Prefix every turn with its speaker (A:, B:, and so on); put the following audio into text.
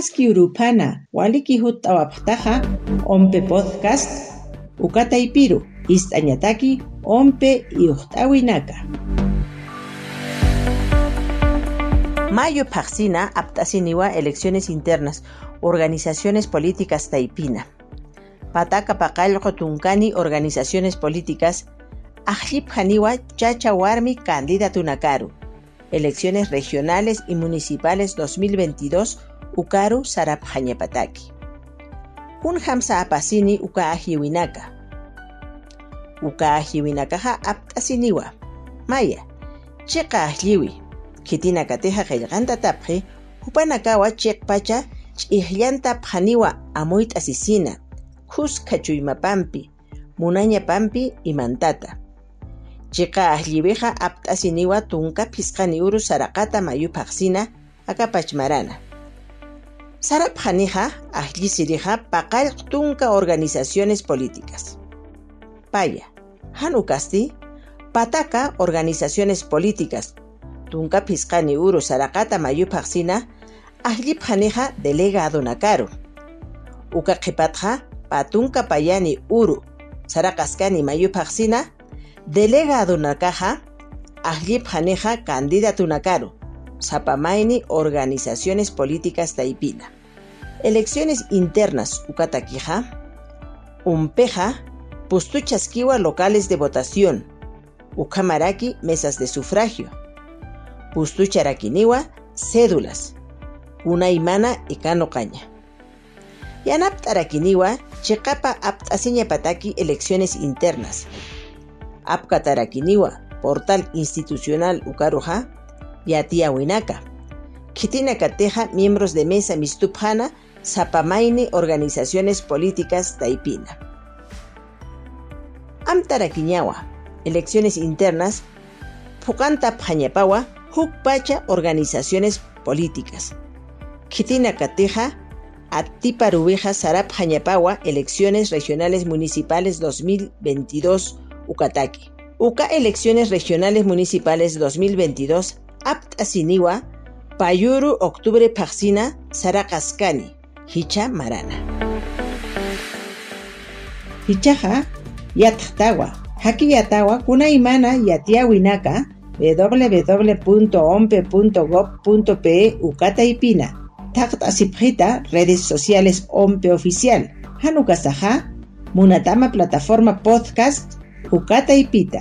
A: Maski urupana ompe podcast ist'añataki iuqt'awinaka. Mayo Paxina aptasiniwa elecciones internas organizaciones políticas taipina. Pataka paqallqu tunkani organizaciones políticas Ajlip Haniwa Chacha Warmi Nakaru. Elecciones regionales y municipales 2022 ukaru sarap hanyapataki. Un hamsa apasini uka ahiwinaka. Uka ahiwinakaha aptasiniwa. Maya, cheka ahliwi. Kitina kateja qillqanta upanakawa hupanakawa pacha, ch'ihllanta phaniwa amoit asisina, kus kachuima pampi, munanya pampi munañapanpi imantata. Chiqa ahliwiqa aptasiniwa tunka piskani uru sarakata aka akapachmarana. Akapachmarana. Sarapqaniqa ahlisiriqa paqall tunka organizaciones políticas. Paya, hanu kasti, pataka organizaciones políticas tunka phisqani uru saraqata mayupaq sina ahllipqaniqa delegado nakaru. Uka qhipatqa patunka payani uru saraqaskani mayupaq sina Delegado nakaja, Ajlip Janeja candidato nakaru. Zapamaini Organizaciones Políticas Taipina. Elecciones internas Ukatakija. Umpeja. Pustuchaskiwa locales de votación. Ukamaraki mesas de sufragio. Pustucharakiniwa cédulas. Unaimana Ikano Caña. Yanaptarakiniwa Chekapa aptasiña pataki elecciones internas. Apkatarakiniwa, Portal Institucional Ukaruja, Yatia Winaka. Kitina Kateja, miembros de mesa Mistupjana, Zapamaini, organizaciones políticas Taipina. Amtarakiñawa, elecciones internas, Pukanta Pjañapawa, Hukpacha, organizaciones políticas. Kitina Kateja, Atiparubeja Sarap elecciones regionales municipales 2022 Ucataqui. Uca Elecciones Regionales Municipales 2022, Apt Asiniwa, Payuru Octubre Paxina, Saracascani, Hicha Marana. Hichaja, Yatatawa, Haki Yatawa, Kuna Imana Yatiawinaka, www.ompe.gov.pe Ucata. Takt Asiprita, redes sociales Ompe Oficial. Hanukasaja, Munatama Plataforma Podcast Ukata y Pita.